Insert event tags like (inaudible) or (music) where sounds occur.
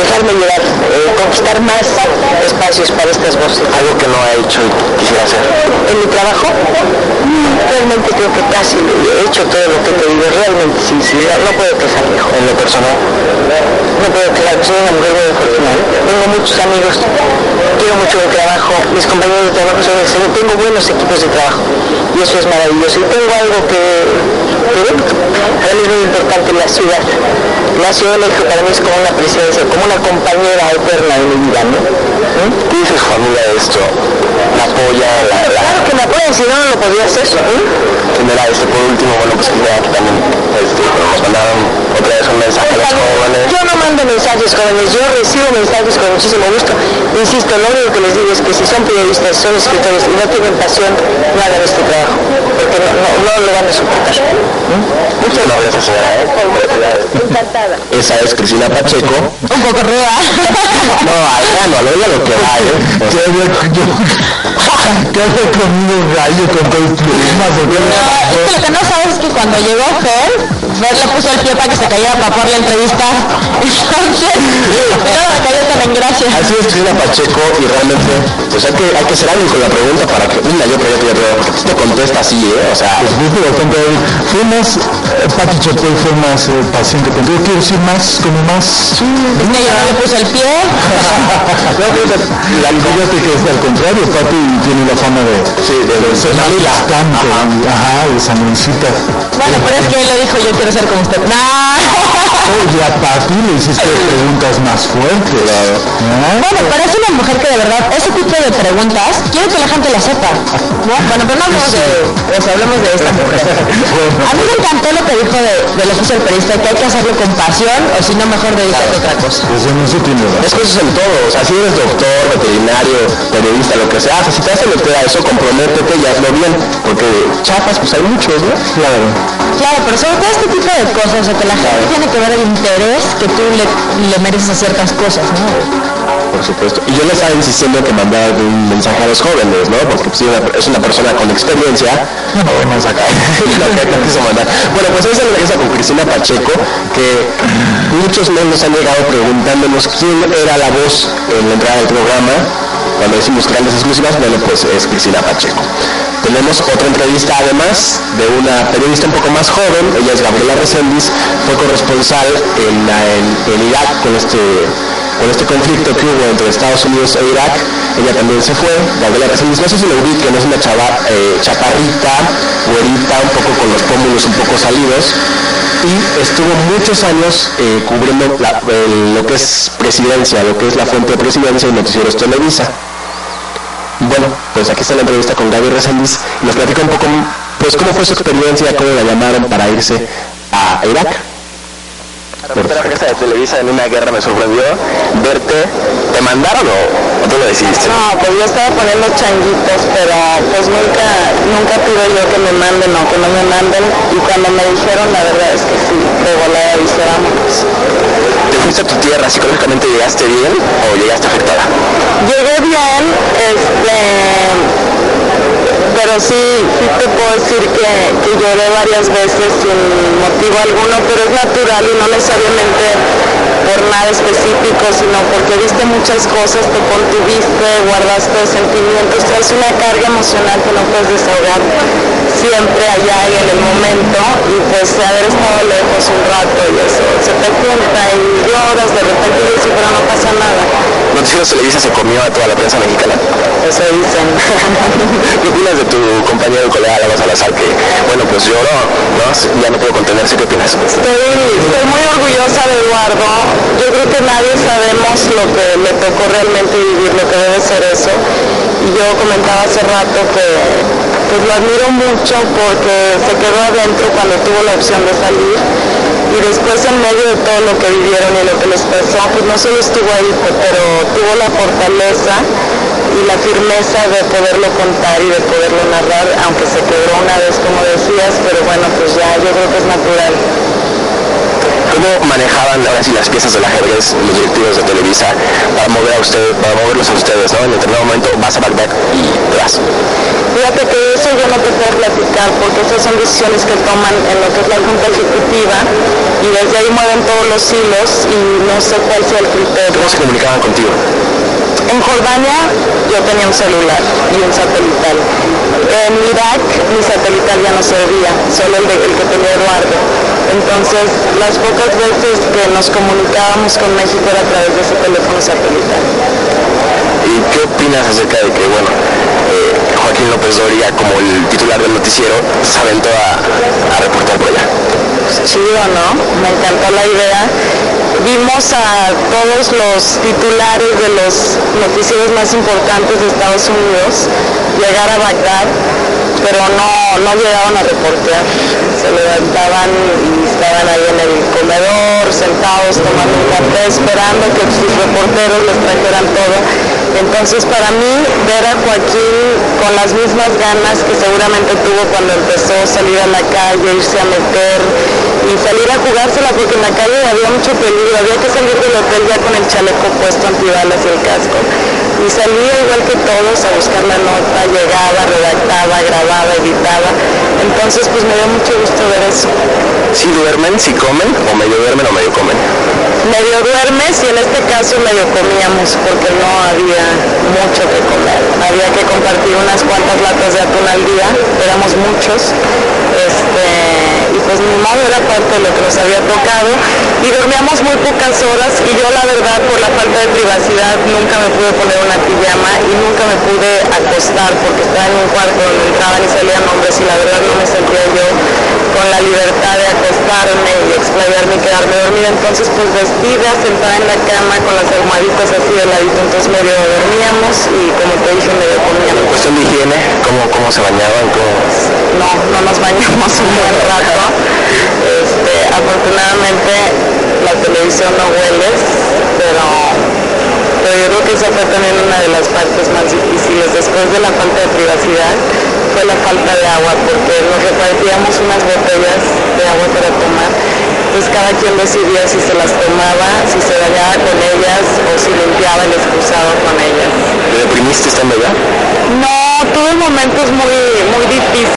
dejarme llevar, eh, conquistar más espacios para estas voces. Algo que no ha hecho y quisiera hacer. En mi trabajo, realmente creo que casi he hecho todo lo que te digo, realmente sí, sí, no, puedo quejar mejor. En lo personal. Soy una mujer muy afortunada. Tengo muchos amigos, quiero mucho mi trabajo, mis compañeros de trabajo son excelentes, tengo buenos equipos de trabajo y eso es maravilloso. Y tengo algo que, que para mí es muy importante, la ciudad. La Ciudad de México para mí es como una presencia, como una compañera eterna de mi vida, ¿no? ¿Mm? ¿Qué dice su familia de esto? ¿La apoya? La, la... Claro que me apoya, si no, no lo podría hacer. ¿eh? Mira, este, por último, bueno, pues que también este, nos mandaron otra vez un mensaje a los jóvenes. Yo no mando mensajes jóvenes, yo recibo mensajes con muchísimo gusto. Insisto, lo único que les digo es que si son periodistas, son escritores y no tienen pasión, no hagan este trabajo, porque no, no, no lo van a soportar. ¿Mm? Muchas gracias, señora. ¿eh? Encantada. Esa es Cristina Pacheco. Un poco ruda. No, al grano, a lo ya lo que va, ¿eh? O sea, ¿Qué hace conmigo gallo con todo el plumas? ¿o qué? Es que lo que no sabes es que cuando llegó Fer, Fer le puso el pie para que se cayera para por la entrevista. Entonces, cayó tan en gracia. Así es Cristina Pacheco y realmente, pues hay que, hay que ser alguien con la pregunta para que una yo yo te porque tú te contesta así, ¿eh? O sea, Pues hábil. Fue más, eh, Pati fue más eh, paciente contigo. Quiero decir más, como más... Sí, que yo no le puse el pie. (laughs) la fíjate que es al contrario, Pati tiene la fama de, sí, de, de ser más bastante, ajá, de pero es que él lo dijo, yo quiero ser usted. Oye, a Pati le hiciste preguntas más fuertes. ¿Ah? Bueno, pero es una mujer que de verdad, ese tipo de preguntas, quiero que la gente la sepa. ¿no? Bueno, pero no hablemos de, pues hablemos de esta mujer. A mí me encantó lo que dijo de, del oficio del periodista, que hay que hacerlo con pasión, o si no, mejor dedicarte a otra cosa. Pues en eso tiene razón. Es que eso es en todo, o sea, si eres doctor, veterinario, periodista, lo que sea, o sea, si te vas a meter a eso, comprométete y hazlo bien, porque chapas, pues hay muchos, ¿no? Claro. Claro, pero sobre todo este tipo de cosas, o sea, que la gente tiene que ver el interés que tú le, le mereces a ciertas cosas, ¿no? Por supuesto. Y yo le estaba insistiendo que mandara un mensaje a los jóvenes, ¿no? Porque pues, es una persona con experiencia. No, no saca. (laughs) lo que no quiso mandar. Bueno, pues esa es con Cristina Pacheco, que muchos nos han llegado preguntándonos quién era la voz en la entrada del programa. Cuando decimos grandes exclusivas, bueno, pues es Cristina Pacheco. Tenemos otra entrevista además de una periodista un poco más joven, ella es Gabriela Reséndiz, fue corresponsal en, en- en Irak con este con este conflicto que hubo entre Estados Unidos e Irak, ella también se fue, Gabriela Reséndiz, no sé si lo ubiquen, es una chava, eh, chaparrita, güerita, un poco con los pómulos un poco salidos, y estuvo muchos años eh, cubriendo la- lo que es presidencia, lo que es la fuente de presidencia y noticieros Televisa. Bueno, pues aquí está la entrevista con Gaby Reséndiz, y nos platica un poco, pues cómo fue su experiencia, cómo la llamaron para irse a Irak. La prensa de Televisa en una guerra me sorprendió verte. ¿Te mandaron o, tú lo decidiste? No, pues yo estaba poniendo changuitos, pero pues nunca, nunca pido yo que me manden o que no me manden. Y cuando me dijeron, la verdad es que sí, de volada dije, vámonos. ¿Te fuiste a tu tierra? ¿Psicológicamente llegaste bien o llegaste afectada? Llegué bien, este, pero sí, sí te puedo decir que, que lloré varias veces sin motivo alguno, pero es natural y no necesariamente por nada específico, sino porque viste muchas cosas, te contuviste, guardaste sentimientos, traes una carga emocional que no puedes desahogar siempre allá y en el momento, y pues haber estado lejos un rato y eso, se te junta y lloras de repente y dices, pero no pasa nada. Noticieros Televisa se comió a toda la prensa mexicana. Eso dicen. (laughs) ¿Qué opinas de tu compañero y colega Lago Salazar que, pues lloró, ¿no? Ya no puedo contenerse. ¿Qué opinas? Estoy, estoy muy orgullosa de Eduardo. Yo creo que nadie sabemos lo que le tocó realmente vivir, lo que debe ser eso. Y yo comentaba hace rato que pues lo admiro mucho porque se quedó adentro cuando tuvo la opción de salir. Y después en medio de todo lo que vivieron y lo que les pasó, pues no solo estuvo ahí, pero tuvo la fortaleza y la firmeza de poderlo contar y de poderlo narrar, aunque se quebró una vez como decías, pero bueno, pues ya yo creo que es natural. ¿Qué ¿Cómo manejaban ahora sí las piezas del ajedrez los directivos de Televisa para mover a usted, para moverlos a ustedes, ¿no? En determinado momento vas a Bagdad y te vas. Fíjate que eso yo no te puedo platicar porque esas son decisiones que toman en lo que es la Junta Ejecutiva y desde ahí mueven todos los hilos y no sé cuál sea el criterio. ¿Cómo se comunicaban contigo? En Jordania yo tenía un celular y un satelital. En Irak mi satelital ya no servía, solo el, de, el que tenía Eduardo. Entonces las pocas veces que nos comunicábamos con México era a través de ese teléfono satelital. ¿Y qué opinas acerca de que, bueno, eh, Joaquín López Doria, como el titular del noticiero, se aventó a, a reportar por allá? Pues chido, ¿no? Me encantó la idea. Vimos a todos los titulares de los noticieros más importantes de Estados Unidos llegar a Bagdad, pero no, no llegaban a reportear. Se levantaban y estaban ahí en el comedor, sentados, tomando un café, esperando que sus reporteros les trajeran todo. Entonces para mí ver a Joaquín con las mismas ganas que seguramente tuvo cuando empezó a salir a la calle, irse a meter y salir a jugársela porque en la calle había mucho peligro, había que salir del hotel ya con el chaleco puesto antibalas y el casco. Y salía igual que todos a buscar la nota, llegaba, redactaba, grababa, editaba. Entonces pues me dio mucho gusto ver eso. ¿Si duermen, si comen, o medio duermen o medio comen? Medio duermes y en este caso medio comíamos porque no había mucho que comer. Había que compartir unas cuantas latas de atún al día, éramos muchos. Este, pues mi modo era parte de lo que nos había tocado y dormíamos muy pocas horas y yo la verdad por la falta de privacidad nunca me pude poner una pijama y nunca me pude acostar porque estaba en un cuarto donde entraban y salían hombres y la verdad no me sentía yo con la libertad de acostarme y explayarme y quedarme dormida. Entonces pues vestida, sentada en la cama con las almohaditas así de ladito, entonces medio dormíamos y como te dije medio comíamos. Cuestión de higiene, ¿cómo, cómo se bañaban? ¿Cómo... No, no nos bañamos (laughs) un buen rato. Afortunadamente la televisión no huele, pero, pero yo creo que esa fue también una de las partes más difíciles. Después de la falta de privacidad, fue la falta de agua, porque nos repartíamos unas botellas de agua para tomar. Entonces cada quien decidía si se las tomaba, si se bañaba con ellas o si limpiaba el excusado con ellas. ¿Te deprimiste estando allá? No, tuve momentos muy